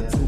der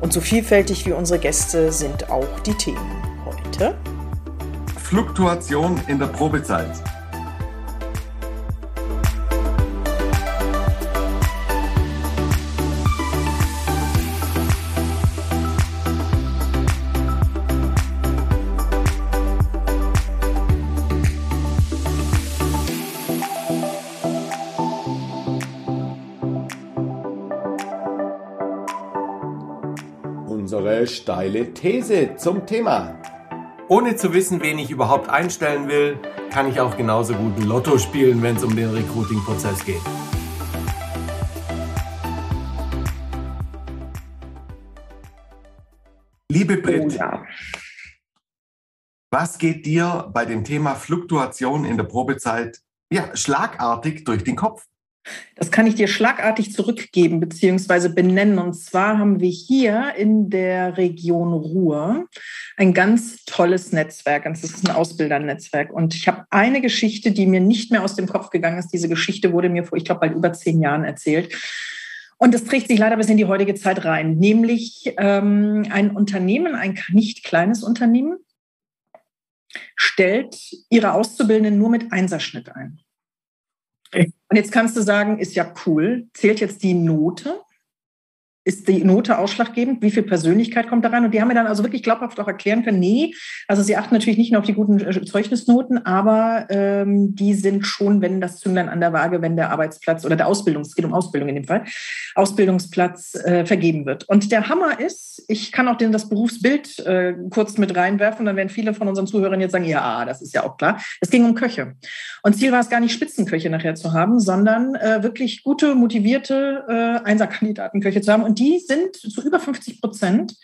Und so vielfältig wie unsere Gäste sind auch die Themen heute. Fluktuation in der Probezeit. Steile These zum Thema. Ohne zu wissen, wen ich überhaupt einstellen will, kann ich auch genauso gut Lotto spielen, wenn es um den Recruiting-Prozess geht. Liebe Britt, Oh ja. was geht dir bei dem Thema Fluktuation in der Probezeit ja, schlagartig durch den Kopf? Das kann ich dir schlagartig zurückgeben bzw. benennen. Und zwar haben wir hier in der Region Ruhr ein ganz tolles Netzwerk. Das ist ein Ausbildernetzwerk. Und ich habe eine Geschichte, die mir nicht mehr aus dem Kopf gegangen ist. Diese Geschichte wurde mir vor, ich glaube, bald über zehn Jahren erzählt. Und das trägt sich leider bis in die heutige Zeit rein. Nämlich ähm, ein Unternehmen, ein nicht kleines Unternehmen, stellt ihre Auszubildenden nur mit Einserschnitt ein. Und jetzt kannst du sagen, ist ja cool. Zählt jetzt die Note? Ist die Note ausschlaggebend? Wie viel Persönlichkeit kommt da rein? Und die haben mir dann also wirklich glaubhaft auch erklären können, nee, also sie achten natürlich nicht nur auf die guten äh, Zeugnisnoten, aber ähm, die sind schon, wenn das Zünglein an der Waage, wenn der Arbeitsplatz oder der Ausbildung, es geht um Ausbildung in dem Fall, Ausbildungsplatz äh, vergeben wird. Und der Hammer ist, ich kann auch den, das Berufsbild äh, kurz mit reinwerfen, dann werden viele von unseren Zuhörern jetzt sagen, ja, das ist ja auch klar. Es ging um Köche. Und Ziel war es gar nicht, Spitzenköche nachher zu haben, sondern äh, wirklich gute, motivierte äh, Einserkandidatenköche zu haben. Und die sind zu über 50 Prozent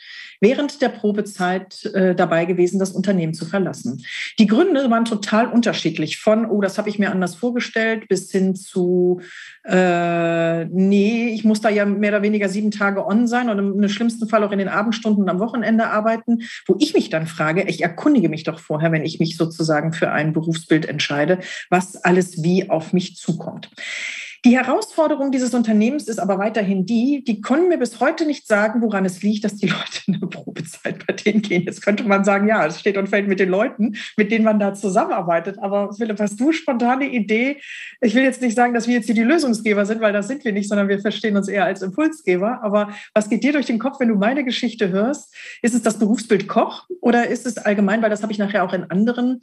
während der Probezeit äh, dabei gewesen, das Unternehmen zu verlassen. Die Gründe waren total unterschiedlich. Von, oh, das habe ich mir anders vorgestellt, bis hin zu, äh, nee, ich muss da ja mehr oder weniger sieben Tage on sein und im, im schlimmsten Fall auch in den Abendstunden und am Wochenende arbeiten, wo ich mich dann frage, ich erkundige mich doch vorher, wenn ich mich sozusagen für ein Berufsbild entscheide, was alles wie auf mich zukommt. Die Herausforderung dieses Unternehmens ist aber weiterhin die, die können mir bis heute nicht sagen, woran es liegt, dass die Leute in eine Probezeit bei denen gehen. Jetzt könnte man sagen, ja, es steht und fällt mit den Leuten, mit denen man da zusammenarbeitet. Aber Philipp, hast du spontane Idee? Ich will jetzt nicht sagen, dass wir jetzt hier die Lösungsgeber sind, weil das sind wir nicht, sondern wir verstehen uns eher als Impulsgeber. Aber was geht dir durch den Kopf, wenn du meine Geschichte hörst? Ist es das Berufsbild Koch oder ist es allgemein, weil das habe ich nachher auch in anderen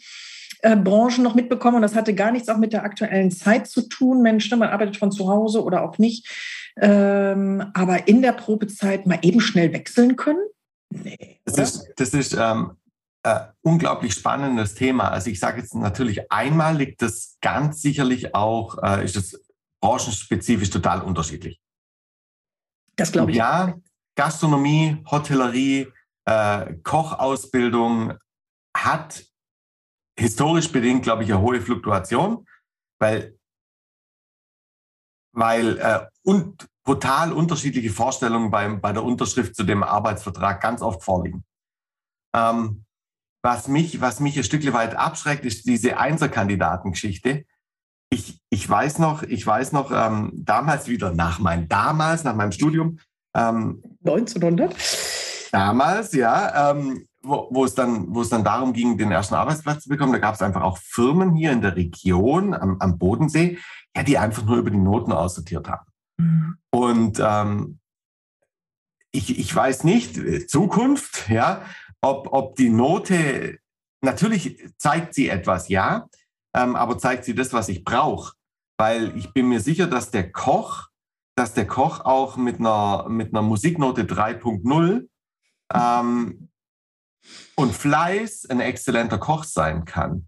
äh, Branchen noch mitbekommen und das hatte gar nichts auch mit der aktuellen Zeit zu tun. Mensch, ne, man arbeitet von zu Hause oder auch nicht. Ähm, aber in der Probezeit mal eben schnell wechseln können? Nee. Das ist, das ist ähm, äh, unglaublich spannendes Thema. Also ich sage jetzt natürlich einmal liegt das ganz sicherlich auch, äh, ist das branchenspezifisch total unterschiedlich. Das glaube ich. Ja, Gastronomie, Hotellerie, äh, Kochausbildung hat historisch bedingt, glaube ich, eine hohe Fluktuation, weil, weil äh, und brutal unterschiedliche Vorstellungen beim, bei der Unterschrift zu dem Arbeitsvertrag ganz oft vorliegen. Ähm, was, mich, was mich ein Stück weit abschreckt, ist diese Einserkandidatengeschichte. Ich, ich weiß noch, ich weiß noch, ähm, damals wieder nach meinem, damals, nach meinem Studium. Ähm, 1900? Damals, ja, ähm, wo, wo, es dann, wo es dann darum ging, den ersten Arbeitsplatz zu bekommen, da gab es einfach auch Firmen hier in der Region am, am Bodensee, ja, die einfach nur über die Noten aussortiert haben. Mhm. Und ähm, ich, ich weiß nicht, äh, Zukunft, ja, ob, ob die Note, natürlich zeigt sie etwas, ja, ähm, aber zeigt sie das, was ich brauche. Weil ich bin mir sicher, dass der Koch, dass der Koch auch mit einer, mit einer Musiknote 3.0 ähm, und Fleiß ein exzellenter Koch sein kann.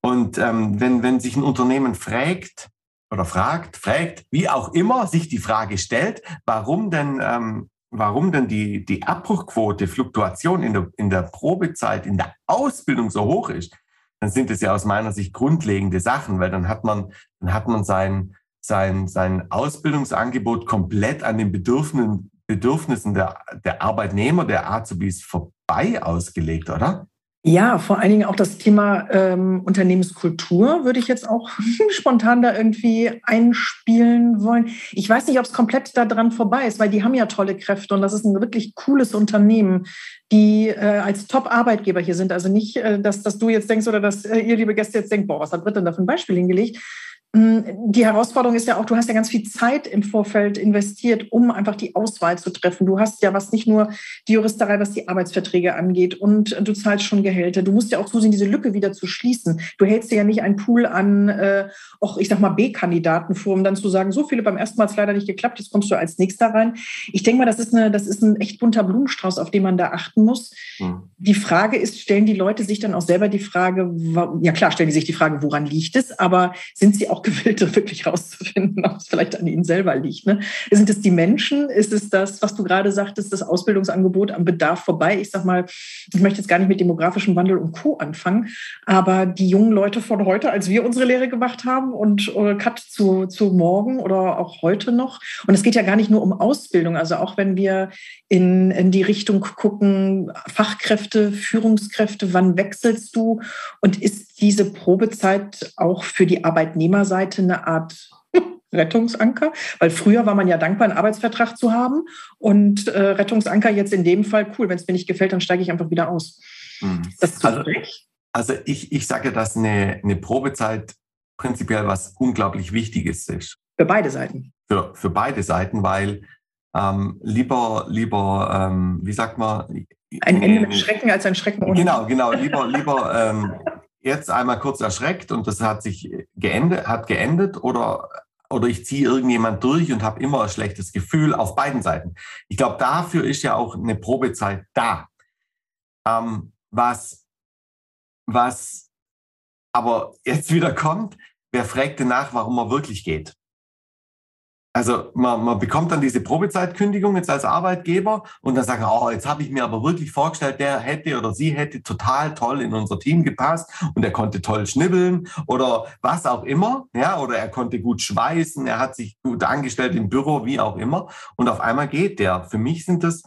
Und ähm, wenn, wenn sich ein Unternehmen fragt oder fragt, fragt, wie auch immer, sich die Frage stellt, warum denn, ähm, warum denn die, die Abbruchquote, Fluktuation in der, in der Probezeit, in der Ausbildung so hoch ist, dann sind es ja aus meiner Sicht grundlegende Sachen, weil dann hat man, dann hat man sein, sein, sein Ausbildungsangebot komplett an den Bedürfnissen, Bedürfnissen der, der Arbeitnehmer, der Azubis vorbei ausgelegt, oder? Ja, vor allen Dingen auch das Thema ähm, Unternehmenskultur würde ich jetzt auch spontan da irgendwie einspielen wollen. Ich weiß nicht, ob es komplett daran vorbei ist, weil die haben ja tolle Kräfte und das ist ein wirklich cooles Unternehmen, die äh, als Top-Arbeitgeber hier sind. Also nicht, äh, dass, dass du jetzt denkst oder dass äh, ihr, liebe Gäste, jetzt denkt, boah, was hat Britt denn da für ein Beispiel hingelegt? Hm, die Herausforderung ist ja auch, du hast ja ganz viel Zeit im Vorfeld investiert, um einfach die Auswahl zu treffen. Du hast ja was nicht nur die Juristerei, was die Arbeitsverträge angeht und du zahlst schon Gehälter. Du musst ja auch zusehen, diese Lücke wieder zu schließen. Du hältst dir ja nicht einen Pool an, äh, auch ich sag mal B-Kandidaten vor, um dann zu sagen, so viele beim ersten Mal hat es leider nicht geklappt, jetzt kommst du als nächster rein. Ich denke mal, das ist, eine, das ist ein echt bunter Blumenstrauß, auf den man da achten muss. Mhm. Die Frage ist, stellen die Leute sich dann auch selber die Frage, ja klar, stellen die sich die Frage, woran liegt es, aber sind sie auch gewillt, wirklich rauszufinden, ob es vielleicht an ihnen selber liegt. Ne? Sind es die Menschen? Ist es das, was du gerade sagtest, das Ausbildungsangebot am Bedarf vorbei? Ich sag mal, ich möchte jetzt gar nicht mit demografischem Wandel und Co. anfangen, aber die jungen Leute von heute, als wir unsere Lehre gemacht haben und äh, Cut zu, zu morgen oder auch heute noch. Und es geht ja gar nicht nur um Ausbildung, also auch wenn wir in, in die Richtung gucken, Fachkräfte, Führungskräfte, wann wechselst du? Und ist diese Probezeit auch für die Arbeitnehmerseite eine Art Rettungsanker? Weil früher war man ja dankbar, einen Arbeitsvertrag zu haben. Und äh, Rettungsanker jetzt in dem Fall, cool, wenn es mir nicht gefällt, dann steige ich einfach wieder aus. Mhm. Das also, also ich, ich sage, dass eine, eine Probezeit prinzipiell was unglaublich Wichtiges ist. Für beide Seiten. Für, für beide Seiten, weil ähm, lieber, lieber, ähm, wie sagt man? Ein Ende mit Schrecken als ein Schrecken ohne. Genau, genau, lieber, lieber ähm, jetzt einmal kurz erschreckt und das hat sich geendet, hat geendet oder oder ich ziehe irgendjemand durch und habe immer ein schlechtes Gefühl auf beiden Seiten. Ich glaube, dafür ist ja auch eine Probezeit da. Ähm, was, was aber jetzt wieder kommt, wer fragt denn nach, warum er wirklich geht? Also man, man bekommt dann diese Probezeitkündigung jetzt als Arbeitgeber und dann sagen, oh, jetzt habe ich mir aber wirklich vorgestellt, der hätte oder sie hätte total toll in unser Team gepasst und er konnte toll schnibbeln oder was auch immer, ja, oder er konnte gut schweißen, er hat sich gut angestellt im Büro, wie auch immer. Und auf einmal geht der. Für mich sind das,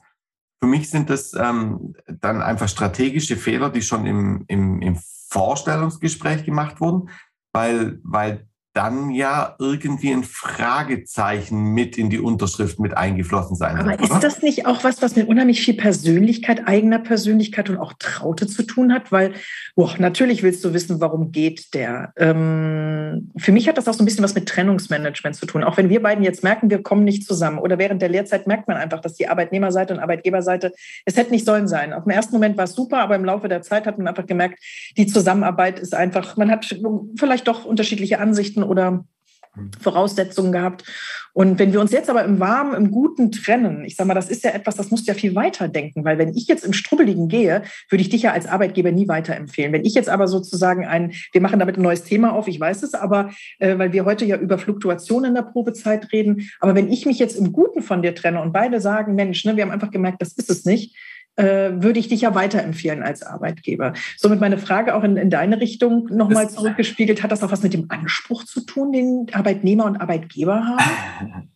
für mich sind das ähm, dann einfach strategische Fehler, die schon im, im, im Vorstellungsgespräch gemacht wurden, weil, weil dann ja irgendwie ein Fragezeichen mit in die Unterschrift mit eingeflossen sein Aber ist das nicht auch was, was mit unheimlich viel Persönlichkeit, eigener Persönlichkeit und auch Traute zu tun hat? Weil, boah, natürlich willst du wissen, warum geht der. Ähm, für mich hat das auch so ein bisschen was mit Trennungsmanagement zu tun. Auch wenn wir beiden jetzt merken, wir kommen nicht zusammen. Oder während der Lehrzeit merkt man einfach, dass die Arbeitnehmerseite und Arbeitgeberseite, es hätte nicht sollen sein. Auf dem ersten Moment war es super, aber im Laufe der Zeit hat man einfach gemerkt, die Zusammenarbeit ist einfach, man hat vielleicht doch unterschiedliche Ansichten oder Voraussetzungen gehabt. Und wenn wir uns jetzt aber im Warmen, im Guten trennen, ich sage mal, das ist ja etwas, das musst du ja viel weiter denken, weil wenn ich jetzt im Strubbeligen gehe, würde ich dich ja als Arbeitgeber nie weiterempfehlen. Wenn ich jetzt aber sozusagen ein, wir machen damit ein neues Thema auf, ich weiß es, aber äh, weil wir heute ja über Fluktuationen in der Probezeit reden, aber wenn ich mich jetzt im Guten von dir trenne und beide sagen, Mensch, ne, wir haben einfach gemerkt, das ist es nicht, äh, würde ich dich ja weiterempfehlen als Arbeitgeber. Somit meine Frage auch in, in deine Richtung nochmal zurückgespiegelt. Hat das auch was mit dem Anspruch zu tun, den Arbeitnehmer und Arbeitgeber haben?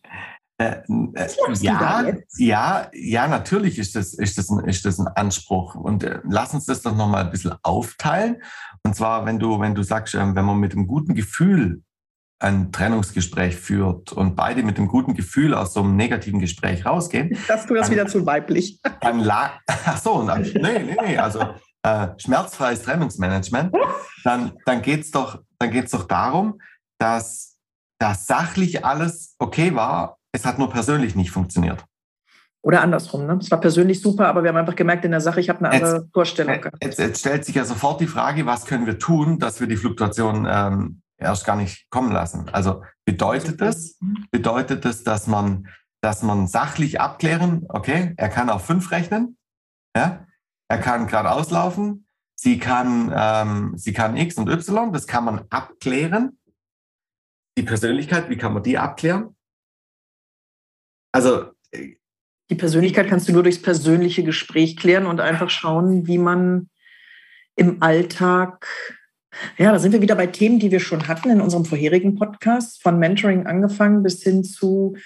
Äh, äh, ja, ja, ja, natürlich ist das, ist das, ein, ist das ein Anspruch. Und äh, lass uns das doch nochmal ein bisschen aufteilen. Und zwar, wenn du, wenn du sagst, ähm, wenn man mit einem guten Gefühl ein Trennungsgespräch führt und beide mit einem guten Gefühl aus so einem negativen Gespräch rausgehen. Das du das wieder zu weiblich. Dann la Ach so, dann, nee, nee, nee, also äh, schmerzfreies Trennungsmanagement. Dann, dann geht es doch, doch darum, dass das sachlich alles okay war, es hat nur persönlich nicht funktioniert. Oder andersrum, ne? Es war persönlich super, aber wir haben einfach gemerkt in der Sache, ich habe eine andere Jetzt- Vorstellung. Jetzt, jetzt stellt sich ja sofort die Frage, was können wir tun, dass wir die Fluktuation ähm, erst gar nicht kommen lassen? Also bedeutet das, bedeutet das, dass man, dass man sachlich abklären, okay, er kann auf fünf rechnen, ja, er kann geradeaus laufen, sie kann, ähm, sie kann X und Y, das kann man abklären. Die Persönlichkeit, wie kann man die abklären? Also äh, Die Persönlichkeit kannst du nur durchs persönliche Gespräch klären und einfach schauen, wie man im Alltag, ja, da sind wir wieder bei Themen, die wir schon hatten in unserem vorherigen Podcast, von Mentoring angefangen bis hin zu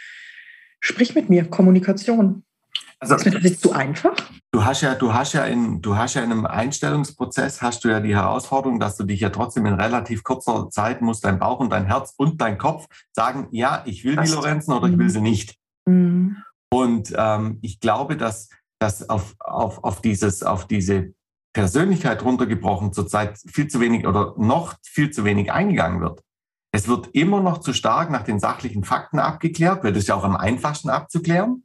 Sprich mit mir, Kommunikation. Also Ist mir das jetzt zu einfach? du hast ja, du hast ja in, du hast ja in einem Einstellungsprozess hast du ja die Herausforderung, dass du dich ja trotzdem in relativ kurzer Zeit muss dein Bauch und dein Herz und dein Kopf sagen, ja, ich will die Passt. Lorenzen oder ich will sie nicht. Mhm. Und ähm, ich glaube, dass, dass auf, auf, auf, dieses, auf diese Persönlichkeit runtergebrochen zurzeit viel zu wenig oder noch viel zu wenig eingegangen wird. Es wird immer noch zu stark nach den sachlichen Fakten abgeklärt, weil das ist ja auch am einfachsten abzuklären.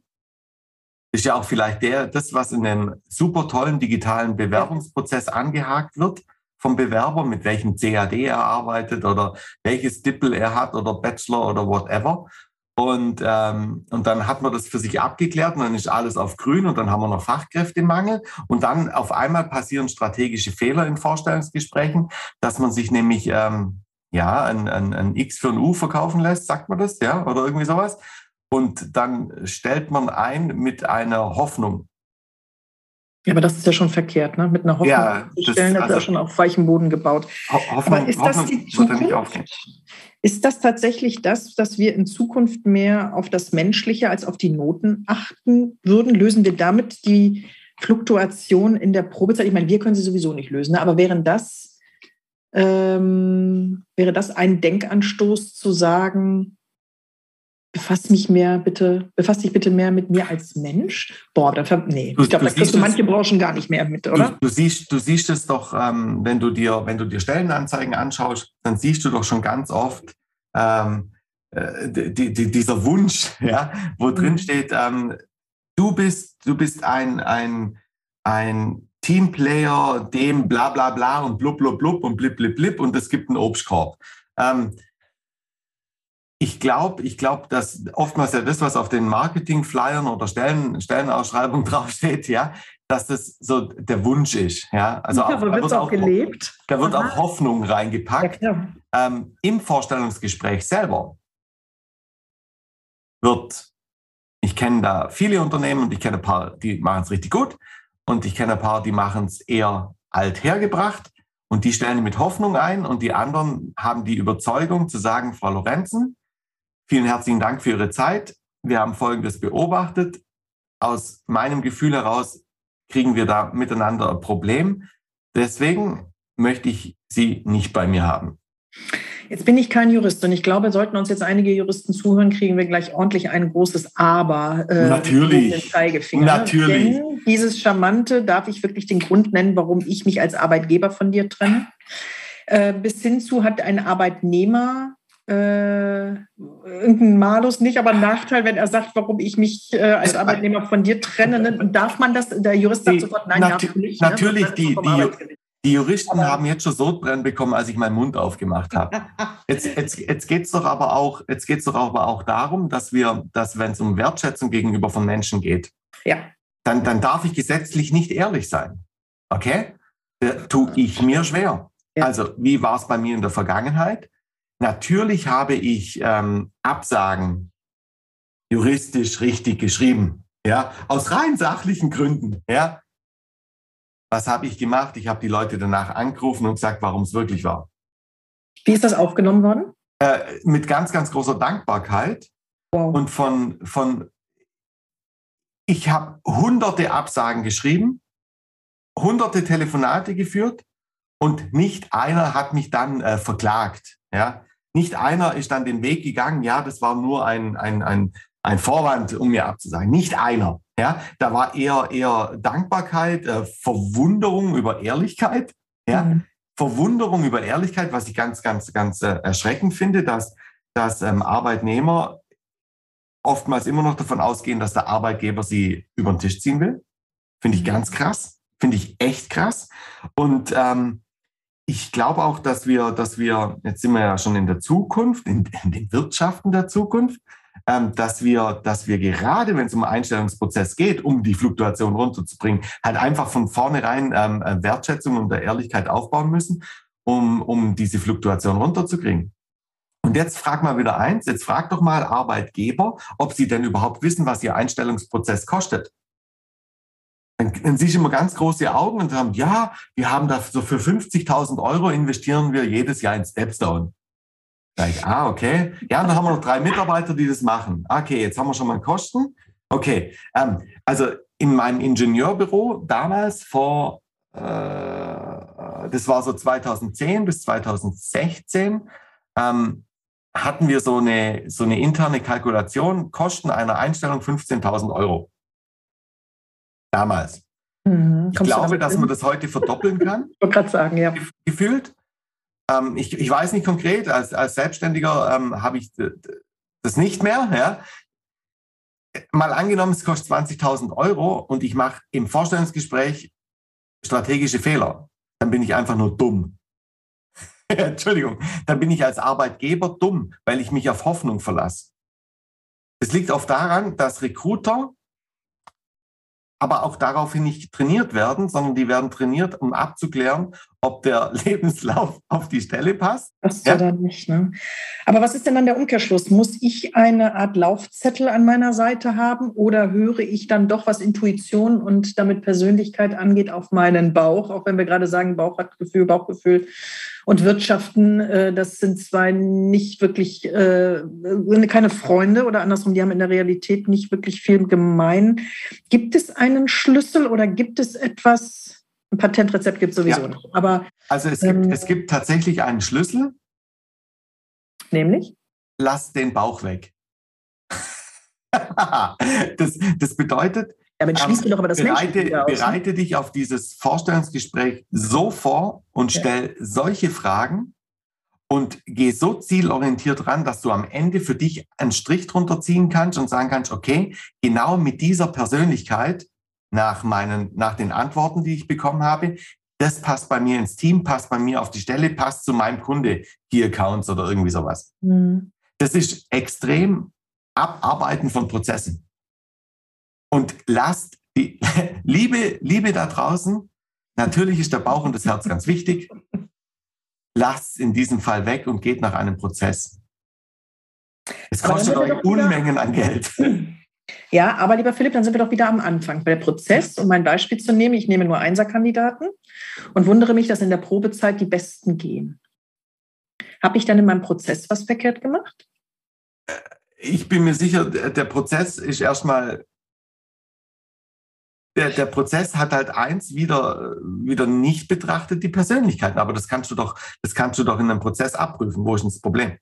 Ist ja auch vielleicht der, das, was in einem super tollen digitalen Bewerbungsprozess angehakt wird vom Bewerber, mit welchem CAD er arbeitet oder welches Dippel er hat oder Bachelor oder whatever. Und, ähm, und dann hat man das für sich abgeklärt und dann ist alles auf grün und dann haben wir noch Fachkräftemangel. Und dann auf einmal passieren strategische Fehler in Vorstellungsgesprächen, dass man sich nämlich ähm, ja ein, ein, ein X für ein U verkaufen lässt, sagt man das, ja, oder irgendwie sowas. Und dann stellt man ein mit einer Hoffnung. Ja, aber das ist ja schon verkehrt, ne? Mit einer Hoffnung Ja, zu das- stellen, das ist ja also- schon auf weichem Boden gebaut. Ho Hoffnung, Aber ist das Hoffnung die Zukunft? Ist das tatsächlich das, dass wir in Zukunft mehr auf das Menschliche als auf die Noten achten würden? Lösen wir damit die Fluktuation in der Probezeit? Ich meine, wir können sie sowieso nicht lösen, ne? aber wären das, ähm, wäre das ein Denkanstoß zu sagen, befass mich mehr bitte, befass dich bitte mehr mit mir als Mensch? Boah, dann, nee, Du- ich glaube, du da kriegst du es- manche Branchen gar nicht mehr mit, Du, oder? du, siehst, du siehst es doch, ähm, wenn, du dir, wenn du dir Stellenanzeigen anschaust, dann siehst du doch schon ganz oft ähm, äh, die, die, dieser Wunsch, ja, wo Mhm. drin steht, ähm, du bist, du bist ein, ein, ein Teamplayer, dem bla bla bla und blub blub blub und blip blip blip und es gibt einen Obstkorb. Ähm, ich glaube, ich glaube, dass oftmals ja das, was auf den Marketing-Flyern oder Stellen, Stellenausschreibungen draufsteht, ja, dass das so der Wunsch ist. Ja, also auch, aber da wird auch, auch gelebt? da wird Aha. auch Hoffnung Ja, reingepackt. klar. Ähm, Im Vorstellungsgespräch selber wird, ich kenne da viele Unternehmen und ich kenne ein paar, die machen es richtig gut und ich kenne ein paar, die machen es eher althergebracht und die stellen mit Hoffnung ein und die anderen haben die Überzeugung zu sagen, Frau Lorenzen, vielen herzlichen Dank für Ihre Zeit. Wir haben Folgendes beobachtet. Aus meinem Gefühl heraus kriegen wir da miteinander ein Problem. Deswegen möchte ich Sie nicht bei mir haben. Jetzt bin ich kein Jurist und ich glaube, sollten uns jetzt einige Juristen zuhören, kriegen wir gleich ordentlich ein großes Aber. Äh, Natürlich. den Zeigefinger. Natürlich. Denn dieses Charmante darf ich wirklich den Grund nennen, warum ich mich als Arbeitgeber von dir trenne. Äh, bis hin zu hat ein Arbeitnehmer äh, irgendeinen Malus nicht, aber einen Nachteil, wenn er sagt, warum ich mich äh, als Arbeitnehmer von dir trenne. Ne? Und darf man das? Der Jurist sagt Die- sofort, nein, natu- darf nicht. natürlich, Das ist die- die- Juristen Aber- haben jetzt schon Sodbrennen bekommen, als ich meinen Mund aufgemacht habe. Jetzt, jetzt, jetzt geht es doch aber auch, jetzt geht's doch aber auch darum, dass wir, dass wenn es um Wertschätzung gegenüber von Menschen geht, Ja. dann, dann darf ich gesetzlich nicht ehrlich sein. Okay? Da tue ich mir schwer. Ja. Also, wie war es bei mir in der Vergangenheit? Natürlich habe ich ähm, Absagen juristisch richtig geschrieben. Ja, aus rein sachlichen Gründen. Ja. Was habe ich gemacht? Ich habe die Leute danach angerufen und gesagt, warum es wirklich war. Wie ist das aufgenommen worden? Äh, mit ganz, ganz großer Dankbarkeit Wow. und von, von ich habe hunderte Absagen geschrieben, hunderte Telefonate geführt und nicht einer hat mich dann äh, verklagt. Ja? Nicht einer ist dann den Weg gegangen, ja, das war nur ein, ein, ein, ein Vorwand, um mir abzusagen. Nicht einer. Ja? Da war eher, eher Dankbarkeit, äh, Verwunderung über Ehrlichkeit. Ja? Mhm. Verwunderung über Ehrlichkeit, was ich ganz, ganz, ganz äh, erschreckend finde, dass, dass ähm, Arbeitnehmer oftmals immer noch davon ausgehen, dass der Arbeitgeber sie über den Tisch ziehen will. Finde ich ganz krass. Finde ich echt krass. Und ähm, ich glaube auch, dass wir, dass wir, jetzt sind wir ja schon in der Zukunft, in, in den Wirtschaften der Zukunft, ähm, dass wir, dass wir gerade, wenn es um Einstellungsprozess geht, um die Fluktuation runterzubringen, halt einfach von vornherein ähm, Wertschätzung und Ehrlichkeit aufbauen müssen, um, um diese Fluktuation runterzukriegen. Und jetzt frag mal wieder eins, jetzt frag doch mal Arbeitgeber, ob sie denn überhaupt wissen, was ihr Einstellungsprozess kostet. Dann, dann siehst du immer ganz große Augen und sagen, ja, wir haben da so für 50.000 Euro investieren wir jedes Jahr in Stepstone. Ich, ah, okay. Ja, und dann haben wir noch drei Mitarbeiter, die das machen. Okay, jetzt haben wir schon mal Kosten. Okay, ähm, also in meinem Ingenieurbüro damals vor, äh, das war so 2010 bis 2016, ähm, hatten wir so eine, so eine interne Kalkulation, Kosten einer Einstellung 15.000 Euro. Damals. Mhm. Ich glaube, dass man das heute verdoppeln kann. ich wollte gerade sagen, ja. Gefühlt. Ähm, ich, ich weiß nicht konkret, als, als Selbstständiger ähm, habe ich das nicht mehr. Ja. Mal angenommen, es kostet 20.000 Euro und ich mache im Vorstellungsgespräch strategische Fehler. Dann bin ich einfach nur dumm. Entschuldigung, dann bin ich als Arbeitgeber dumm, weil ich mich auf Hoffnung verlasse. Es liegt oft daran, dass Recruiter aber auch daraufhin nicht trainiert werden, sondern die werden trainiert, um abzuklären, ob der Lebenslauf auf die Stelle passt. Passt ja, dann nicht. Ne? Aber was ist denn dann der Umkehrschluss? Muss ich eine Art Laufzettel an meiner Seite haben oder höre ich dann doch, was Intuition und damit Persönlichkeit angeht, auf meinen Bauch? Auch wenn wir gerade sagen, Bauch hat Gefühl, Bauchgefühl und Wirtschaften, äh, das sind zwei nicht wirklich, äh, keine Freunde oder andersrum, die haben in der Realität nicht wirklich viel gemein. Gibt es einen Schlüssel oder gibt es etwas, ein Patentrezept gibt es sowieso ja. nicht. Aber, also es gibt, ähm, es gibt tatsächlich einen Schlüssel. Nämlich? Lass den Bauch weg. das, das bedeutet, damit schließt ähm, doch aber das bereite, aus, ne? bereite dich auf dieses Vorstellungsgespräch so vor und stell ja. solche Fragen und geh so zielorientiert ran, dass du am Ende für dich einen Strich drunter ziehen kannst und sagen kannst, okay, genau mit dieser Persönlichkeit nach meinen, nach den Antworten, die ich bekommen habe, das passt bei mir ins Team, passt bei mir auf die Stelle, passt zu meinem Kunde, Key Accounts oder irgendwie sowas. Mhm. Das ist extrem Abarbeiten von Prozessen. Und lasst die Liebe, Liebe da draußen, natürlich ist der Bauch und das Herz ganz wichtig. Lasst in diesem Fall weg und geht nach einem Prozess. Es kostet euch Unmengen an Geld. Ja, aber lieber Philipp, dann sind wir doch wieder am Anfang. Bei der Prozess, um mein Beispiel zu nehmen, ich nehme nur Einserkandidaten und wundere mich, dass in der Probezeit die Besten gehen. Habe ich dann in meinem Prozess was verkehrt gemacht? Ich bin mir sicher, der Prozess ist erstmal der, der Prozess hat halt eins wieder, wieder nicht betrachtet, die Persönlichkeiten. Aber das kannst du doch, das kannst du doch in einem Prozess abprüfen. Wo ist das Problem?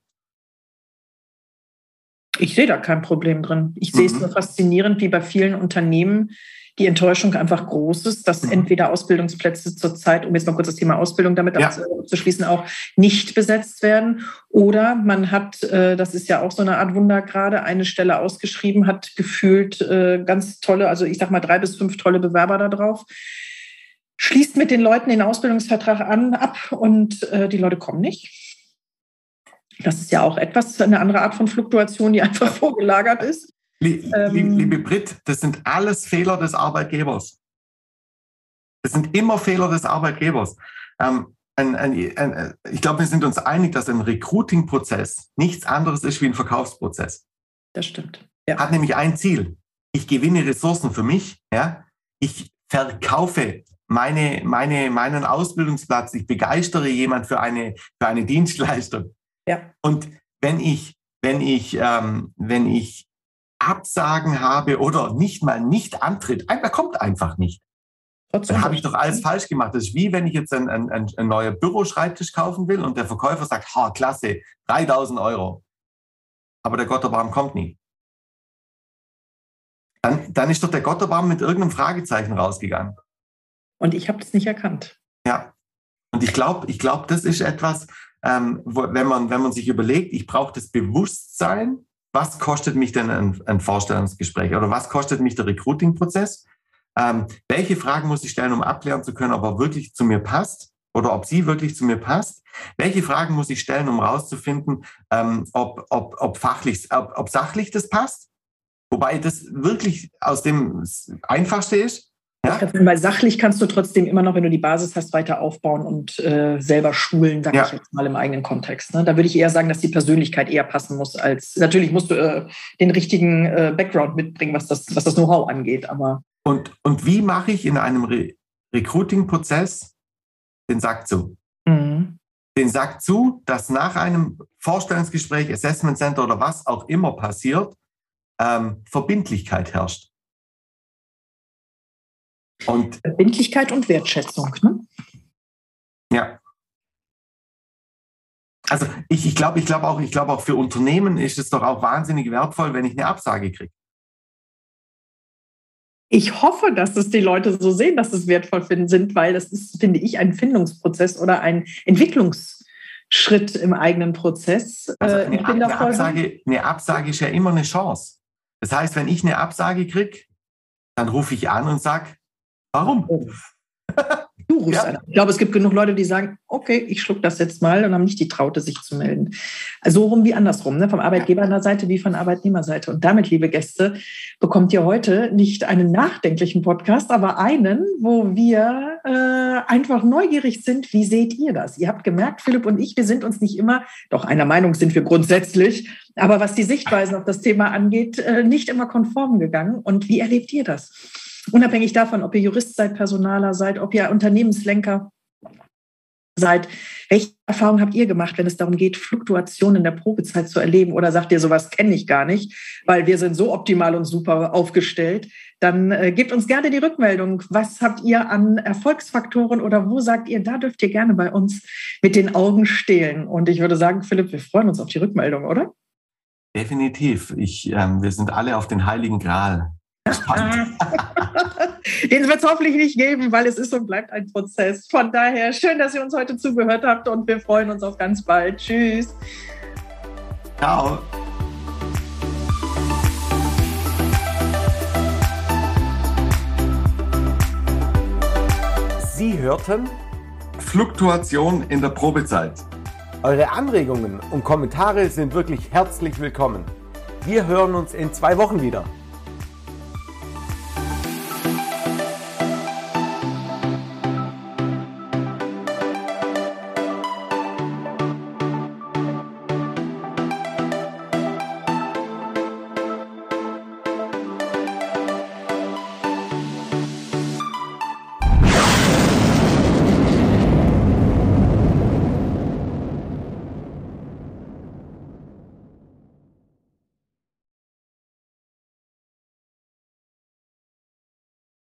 Ich sehe da kein Problem drin. Ich sehe mhm. es nur faszinierend, wie bei vielen Unternehmen die Enttäuschung einfach groß ist, dass mhm. entweder Ausbildungsplätze zurzeit, um jetzt mal kurz das Thema Ausbildung damit ja. abzuschließen, auch nicht besetzt werden. Oder man hat, äh, das ist ja auch so eine Art Wunder gerade, eine Stelle ausgeschrieben, hat gefühlt äh, ganz tolle, also ich sag mal drei bis fünf tolle Bewerber da drauf schließt mit den Leuten den Ausbildungsvertrag an, ab und äh, die Leute kommen nicht. Das ist ja auch etwas, eine andere Art von Fluktuation, die einfach vorgelagert ist. Ähm, liebe Brit, das sind alles Fehler des Arbeitgebers. Das sind immer Fehler des Arbeitgebers. Ähm, ein, ein, ein, ich glaube, wir sind uns einig, dass ein Recruiting-Prozess nichts anderes ist wie ein Verkaufsprozess. Das stimmt. Ja. Hat nämlich ein Ziel. Ich gewinne Ressourcen für mich. Ja? Ich verkaufe meine, meine, meinen Ausbildungsplatz. Ich begeistere jemand für eine, für eine Dienstleistung. Ja. Und wenn ich, wenn ich, ähm, wenn ich Absagen habe oder nicht mal nicht antritt, er kommt einfach nicht. Dann habe ich doch alles falsch gemacht. Das ist wie wenn ich jetzt ein, ein, ein, ein neuer Büroschreibtisch kaufen will und der Verkäufer sagt, ha, klasse, 3000 Euro. Aber der Gotterbaum kommt nie. Dann, dann ist doch der Gotterbaum mit irgendeinem Fragezeichen rausgegangen. Und ich habe das nicht erkannt. Ja. Und ich glaube, ich glaube, das ist etwas, ähm, wo, wenn, man, wenn man sich überlegt, ich brauche das Bewusstsein, was kostet mich denn ein, ein Vorstellungsgespräch oder was kostet mich der Recruiting-Prozess? Ähm, welche Fragen muss ich stellen, um abklären zu können, ob er wirklich zu mir passt oder ob sie wirklich zu mir passt? Welche Fragen muss ich stellen, um herauszufinden, ähm, ob, ob, ob, fachlich, ob, ob sachlich das passt? Wobei das wirklich aus dem Einfachste ist. Ja? Weil sachlich kannst du trotzdem immer noch, wenn du die Basis hast, weiter aufbauen und äh, selber schulen, sage ja. ich jetzt mal im eigenen Kontext. Ne? Da würde ich eher sagen, dass die Persönlichkeit eher passen muss, als natürlich musst du äh, den richtigen äh, Background mitbringen, was das, was das Know-how angeht. Aber und, und wie mache ich in einem Re Recruiting-Prozess den Sack zu? Mhm. Den Sack zu, dass nach einem Vorstellungsgespräch, Assessment Center oder was auch immer passiert, ähm, Verbindlichkeit herrscht. Und Verbindlichkeit und Wertschätzung, ne? Ja. Also ich, ich glaube ich glaub auch, ich auch für Unternehmen ist es doch auch wahnsinnig wertvoll, wenn ich eine Absage kriege. Ich hoffe, dass es die Leute so sehen, dass es wertvoll finden sind, weil das ist, finde ich, ein Findungsprozess oder ein Entwicklungsschritt im eigenen Prozess. Also äh, eine, eine, Absage, eine Absage ist ja immer eine Chance. Das heißt, wenn ich eine Absage kriege, dann rufe ich an und sage, warum? Oh. Du rufst ja. an. Ich glaube, es gibt genug Leute, die sagen, okay, ich schluck das jetzt mal und haben nicht die Traute, sich zu melden. So rum wie andersrum, ne? vom Arbeitgeberseite wie von Arbeitnehmerseite. Und damit, liebe Gäste, bekommt ihr heute nicht einen nachdenklichen Podcast, aber einen, wo wir äh, einfach neugierig sind. Wie seht ihr das? Ihr habt gemerkt, Philipp und ich, wir sind uns nicht immer, doch einer Meinung sind wir grundsätzlich, aber was die Sichtweisen auf das Thema angeht, äh, nicht immer konform gegangen. Und wie erlebt ihr das? Unabhängig davon, ob ihr Jurist seid, Personaler seid, ob ihr Unternehmenslenker seid. Welche Erfahrungen habt ihr gemacht, wenn es darum geht, Fluktuationen in der Probezeit zu erleben? Oder sagt ihr, sowas kenne ich gar nicht, weil wir sind so optimal und super aufgestellt? Dann äh, gebt uns gerne die Rückmeldung. Was habt ihr an Erfolgsfaktoren oder wo sagt ihr, da dürft ihr gerne bei uns mit den Augen stehlen? Und ich würde sagen, Philipp, wir freuen uns auf die Rückmeldung, oder? Definitiv. Ich, ähm, wir sind alle auf den Heiligen Gral Den wird es hoffentlich nicht geben, weil es ist und bleibt ein Prozess. Von daher schön, dass ihr uns heute zugehört habt und wir freuen uns auf ganz bald. Tschüss. Ciao. Sie hörten Fluktuation in der Probezeit. Eure Anregungen und Kommentare sind wirklich herzlich willkommen. Wir hören uns in zwei Wochen wieder.